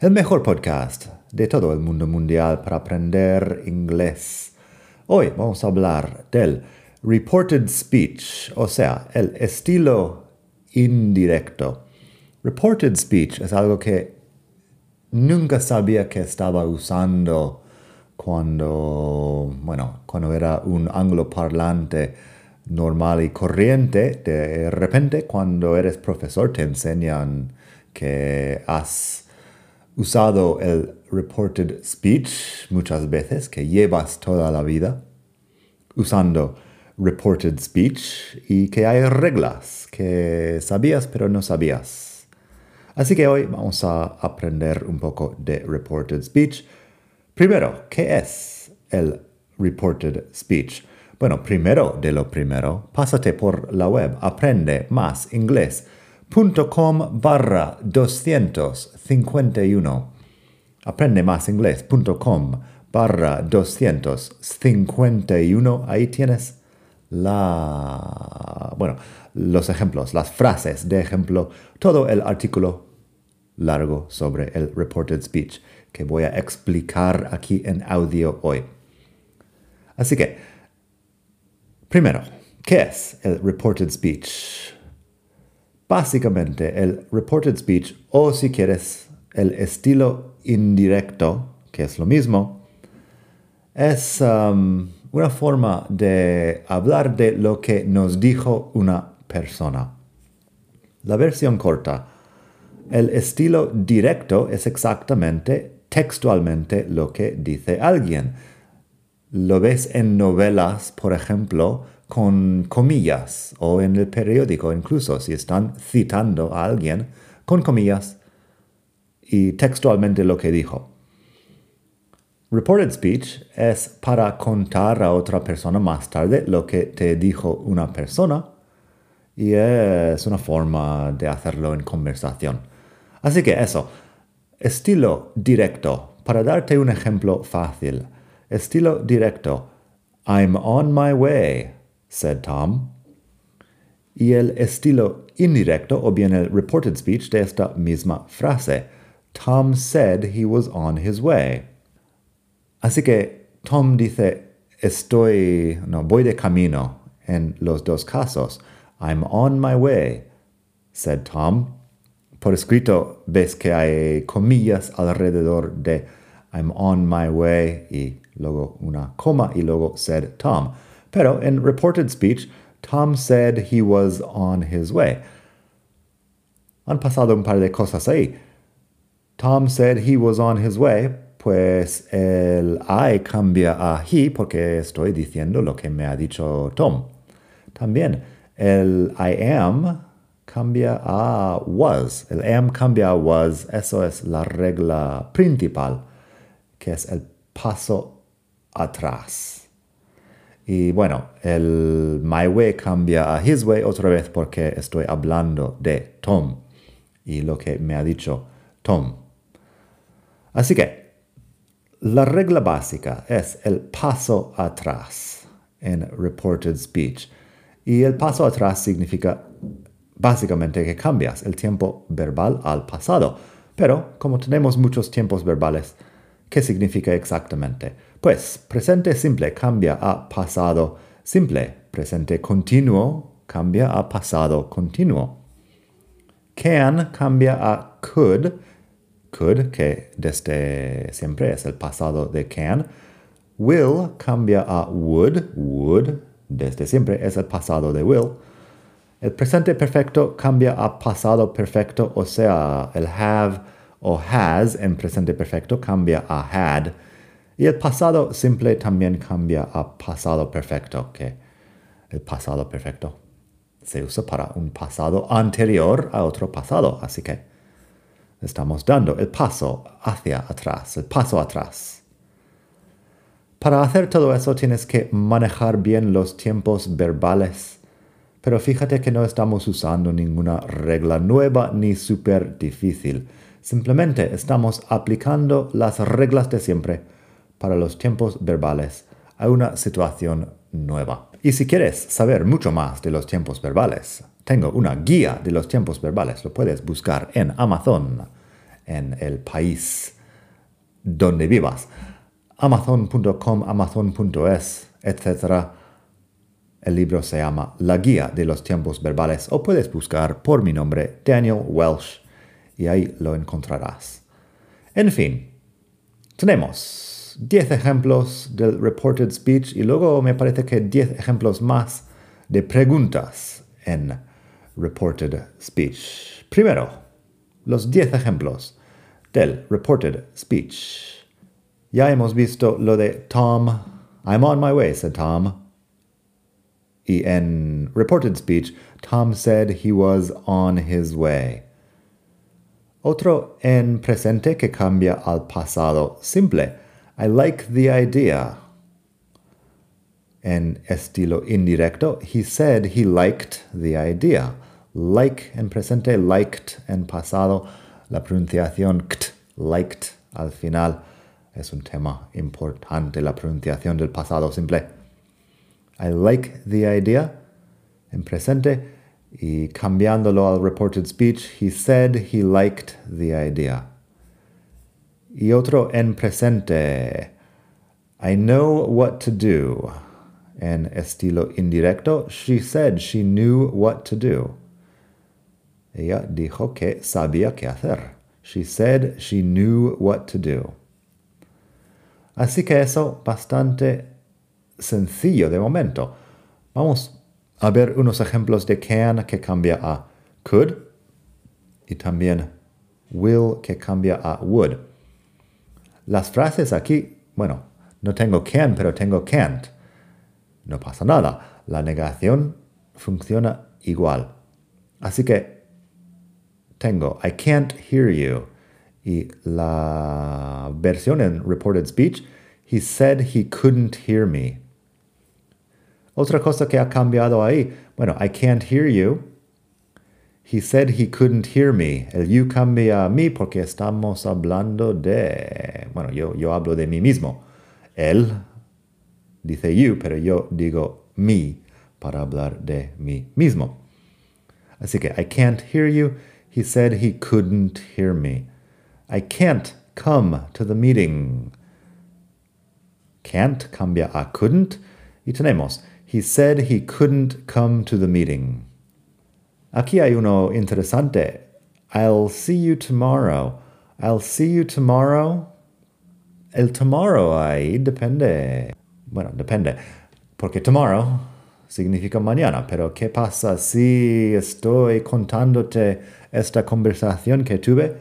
el mejor podcast de todo el mundo mundial para aprender inglés. Hoy vamos a hablar del reported speech, o sea, el estilo indirecto. Reported speech es algo que nunca sabía que estaba usando cuando, bueno, cuando era un angloparlante normal y corriente, de repente cuando eres profesor te enseñan que has usado el reported speech muchas veces, que llevas toda la vida usando reported speech y que hay reglas que sabías pero no sabías. Así que hoy vamos a aprender un poco de reported speech. Primero, ¿qué es el reported speech? Bueno, primero de lo primero, pásate por la web aprende más inglés.com barra 251. Aprende más inglés.com barra 251. Ahí tienes la, bueno, los ejemplos, las frases de ejemplo, todo el artículo largo sobre el reported speech que voy a explicar aquí en audio hoy. Así que, Primero, ¿qué es el reported speech? Básicamente, el reported speech, o si quieres, el estilo indirecto, que es lo mismo, es um, una forma de hablar de lo que nos dijo una persona. La versión corta. El estilo directo es exactamente textualmente lo que dice alguien lo ves en novelas, por ejemplo, con comillas, o en el periódico incluso, si están citando a alguien con comillas y textualmente lo que dijo. Reported speech es para contar a otra persona más tarde lo que te dijo una persona y es una forma de hacerlo en conversación. Así que eso, estilo directo. Para darte un ejemplo fácil, Estilo directo. I'm on my way, said Tom. Y el estilo indirecto o bien el reported speech de esta misma frase. Tom said he was on his way. Así que Tom dice estoy, no, voy de camino en los dos casos. I'm on my way, said Tom. Por escrito ves que hay comillas alrededor de I'm on my way y luego una coma y luego said Tom. Pero en reported speech, Tom said he was on his way. Han pasado un par de cosas ahí. Tom said he was on his way, pues el I cambia a he porque estoy diciendo lo que me ha dicho Tom. También el I am cambia a was. El am cambia a was. Eso es la regla principal, que es el paso atrás. Y bueno, el my way cambia a his way otra vez porque estoy hablando de Tom y lo que me ha dicho Tom. Así que la regla básica es el paso atrás en reported speech. Y el paso atrás significa básicamente que cambias el tiempo verbal al pasado. Pero como tenemos muchos tiempos verbales, ¿qué significa exactamente? Pues presente simple cambia a pasado simple. Presente continuo cambia a pasado continuo. Can cambia a could. Could, que desde siempre es el pasado de can. Will cambia a would. Would, desde siempre es el pasado de will. El presente perfecto cambia a pasado perfecto, o sea, el have o has en presente perfecto cambia a had. Y el pasado simple también cambia a pasado perfecto, que el pasado perfecto se usa para un pasado anterior a otro pasado. Así que Estamos dando el paso hacia atrás, el paso atrás. Para hacer todo eso tienes que manejar bien los tiempos verbales. Pero fíjate que no estamos usando ninguna regla nueva ni súper difícil. Simplemente estamos aplicando las reglas de siempre para los tiempos verbales a una situación nueva. Y si quieres saber mucho más de los tiempos verbales, tengo una guía de los tiempos verbales. Lo puedes buscar en Amazon, en el país donde vivas. Amazon.com, amazon.es, etc. El libro se llama La Guía de los Tiempos Verbales o puedes buscar por mi nombre, Daniel Welsh, y ahí lo encontrarás. En fin, tenemos 10 ejemplos del reported speech y luego me parece que 10 ejemplos más de preguntas en reported speech. Primero, los 10 ejemplos del reported speech. Ya hemos visto lo de Tom. I'm on my way, said Tom. Y en reported speech, Tom said he was on his way. Otro en presente que cambia al pasado simple. I like the idea. En estilo indirecto, he said he liked the idea. Like en presente, liked en pasado. La pronunciación kt, liked al final. Es un tema importante, la pronunciación del pasado simple. I like the idea en presente y cambiándolo al reported speech, he said he liked the idea. Y otro en presente, I know what to do. En estilo indirecto, she said she knew what to do. Ella dijo que sabía qué hacer. She said she knew what to do. Así que eso bastante sencillo de momento. Vamos a ver unos ejemplos de can que cambia a could y también will que cambia a would. Las frases aquí, bueno, no tengo can, pero tengo can't. No pasa nada. La negación funciona igual. Así que tengo I can't hear you. Y la versión en reported speech, he said he couldn't hear me. Otra cosa que ha cambiado ahí, bueno, I can't hear you. He said he couldn't hear me. El you cambia a mí porque estamos hablando de... Bueno, yo, yo hablo de mí mismo. Él dice you, pero yo digo me para hablar de mí mismo. Así que I can't hear you. He said he couldn't hear me. I can't come to the meeting. Can't cambia a couldn't. Y tenemos He said he couldn't come to the meeting. Aquí hay uno interesante. I'll see you tomorrow. I'll see you tomorrow. El tomorrow ahí depende. Bueno, depende. Porque tomorrow significa mañana. Pero ¿qué pasa si estoy contándote esta conversación que tuve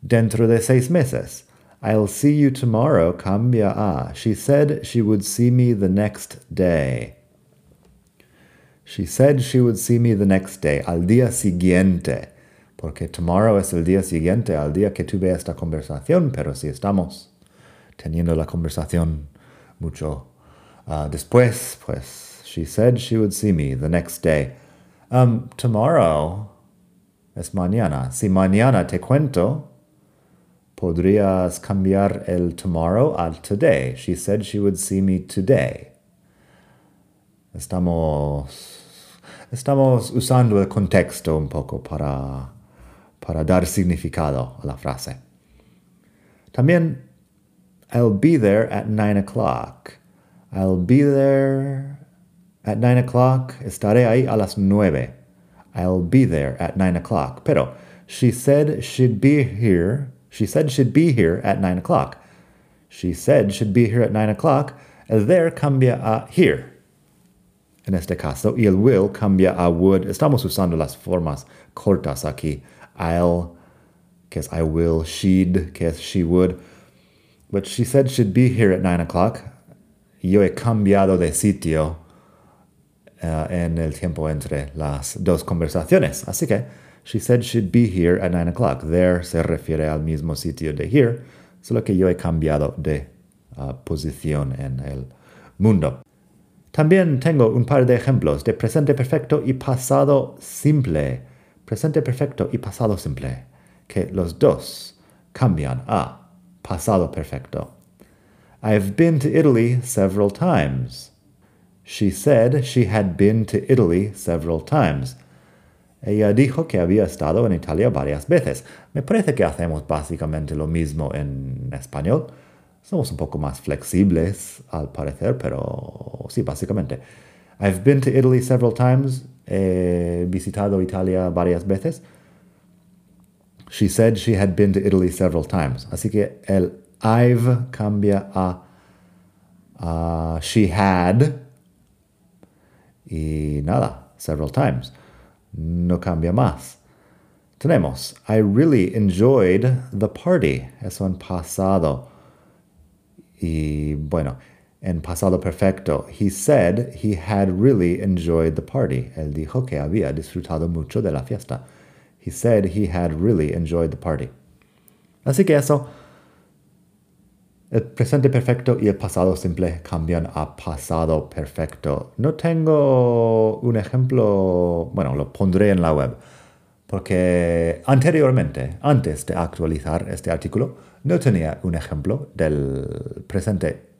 dentro de seis meses? I'll see you tomorrow cambia a. She said she would see me the next day. She said she would see me the next day, al día siguiente, porque tomorrow es el día siguiente al día que tuve esta conversación, pero si estamos teniendo la conversación mucho uh, después, pues she said she would see me the next day. Um, tomorrow es mañana. Si mañana te cuento, podrías cambiar el tomorrow al today. She said she would see me today. Estamos estamos usando el contexto un poco para, para dar significado a la frase. También, I'll be there at nine o'clock. I'll be there at nine o'clock. Estaré ahí a las nueve. I'll be there at nine o'clock. Pero she said she'd be here. She said she'd be here at nine o'clock. She said she'd be here at nine o'clock. El there cambia a here en este caso, y el will cambia a would. Estamos usando las formas cortas aquí. I'll, que es I will, she'd, que es she would. But she said she'd be here at 9 o'clock. Yo he cambiado de sitio uh, en el tiempo entre las dos conversaciones. Así que, She said she'd be here at 9 o'clock. There se refiere al mismo sitio de here, solo que yo he cambiado de uh, posición en el mundo. También tengo un par de ejemplos de presente perfecto y pasado simple. Presente perfecto y pasado simple, que los dos cambian a pasado perfecto. I've been to Italy several times. She said she had been to Italy several times. Ella dijo que había estado en Italia varias veces. Me parece que hacemos básicamente lo mismo en español. Somos un poco más flexibles al parecer, pero sí, básicamente. I've been to Italy several times. He visitado Italia varias veces. She said she had been to Italy several times. Así que el I've cambia a she had y nada, several times. No cambia más. Tenemos, I really enjoyed the party. Eso en pasado. Y bueno, en pasado perfecto. He said he had really enjoyed the party. Él dijo que había disfrutado mucho de la fiesta. He said he had really enjoyed the party. Así que eso, el presente perfecto y el pasado simple cambian a pasado perfecto. No tengo un ejemplo, bueno, lo pondré en la web, porque anteriormente, antes de actualizar este artículo, no tenía un ejemplo del presente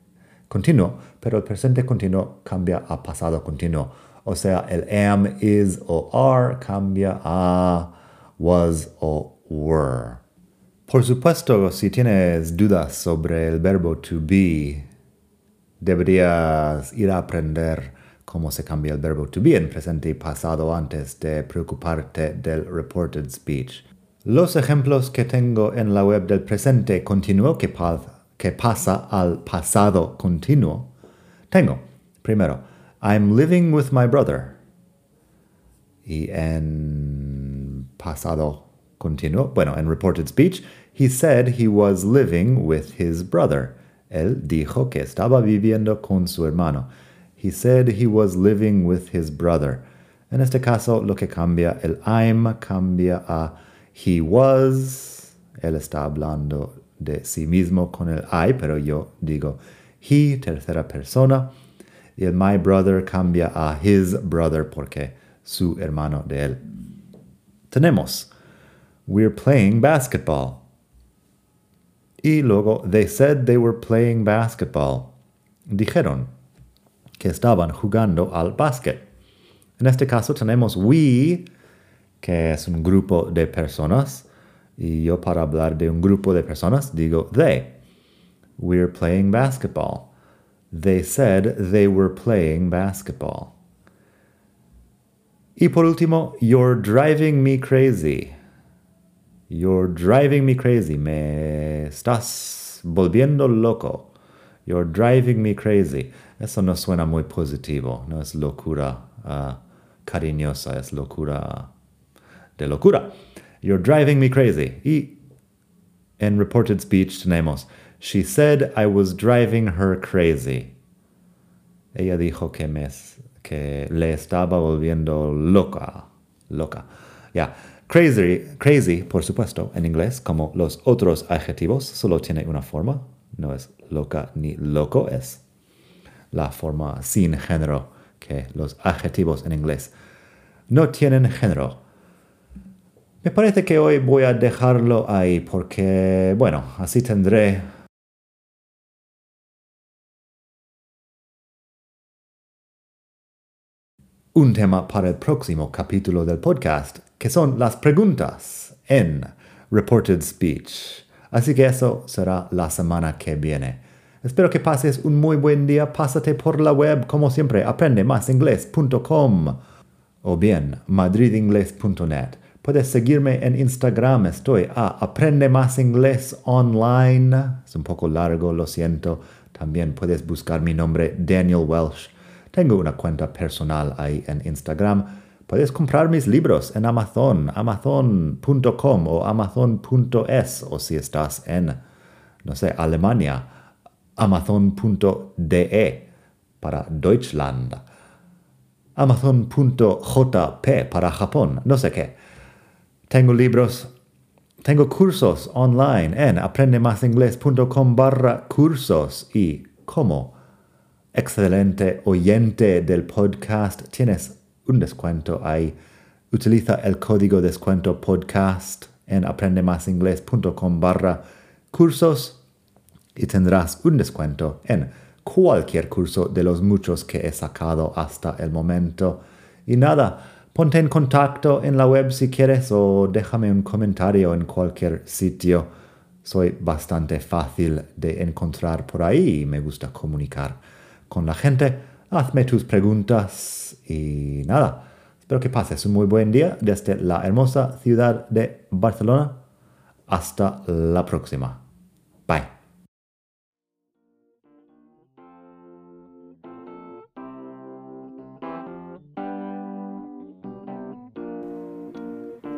continuo, pero el presente continuo cambia a pasado continuo. O sea, el am, is o are cambia a was o were. Por supuesto, si tienes dudas sobre el verbo to be, deberías ir a aprender cómo se cambia el verbo to be en presente y pasado antes de preocuparte del reported speech. Los ejemplos que tengo en la web del presente continuo que, que pasa al pasado continuo, tengo, primero, I'm living with my brother. Y en pasado continuo, bueno, en reported speech, he said he was living with his brother. Él dijo que estaba viviendo con su hermano. He said he was living with his brother. En este caso, lo que cambia el I'm cambia a he was. Él está hablando de sí mismo con el I, pero yo digo he, tercera persona. Y el my brother cambia a his brother porque su hermano de él. Tenemos we're playing basketball. Y luego, they said they were playing basketball. Dijeron que estaban jugando al básquet. En este caso tenemos we, que es un grupo de personas. Y yo para hablar de un grupo de personas digo they. We're playing basketball. They said they were playing basketball. Y por último, you're driving me crazy. You're driving me crazy. Me estás volviendo loco. You're driving me crazy. Eso no suena muy positivo. No es locura uh, cariñosa, es locura de locura. You're driving me crazy. Y en reported speech tenemos, she said I was driving her crazy. Ella dijo que, me, que le estaba volviendo loca. Loca. Ya. Yeah. Crazy, crazy, por supuesto, en inglés, como los otros adjetivos, solo tiene una forma. No es loca ni loco, es la forma sin género que los adjetivos en inglés no tienen género. Me parece que hoy voy a dejarlo ahí porque, bueno, así tendré un tema para el próximo capítulo del podcast, que son las preguntas en Reported Speech. Así que eso será la semana que viene. Espero que pases un muy buen día. Pásate por la web, como siempre, aprendemasingles.com o bien madridingles.net. Puedes seguirme en Instagram, estoy a Aprende Más Inglés Online. Es un poco largo, lo siento. También puedes buscar mi nombre, Daniel Welsh. Tengo una cuenta personal ahí en Instagram. Puedes comprar mis libros en Amazon, amazon.com o amazon.es o si estás en, no sé, Alemania, amazon.de para Deutschland, amazon.jp para Japón, no sé qué. Tengo libros, tengo cursos online en aprendemasingles.com barra cursos y como excelente oyente del podcast tienes un descuento ahí. Utiliza el código descuento podcast en aprendemasingles.com barra cursos y tendrás un descuento en cualquier curso de los muchos que he sacado hasta el momento. Y nada, ponte en contacto en la web si quieres o déjame un comentario en cualquier sitio. Soy bastante fácil de encontrar por ahí y me gusta comunicar con la gente. Hazme tus preguntas y nada. Espero que pases un muy buen día desde la hermosa ciudad de Barcelona. Hasta la próxima.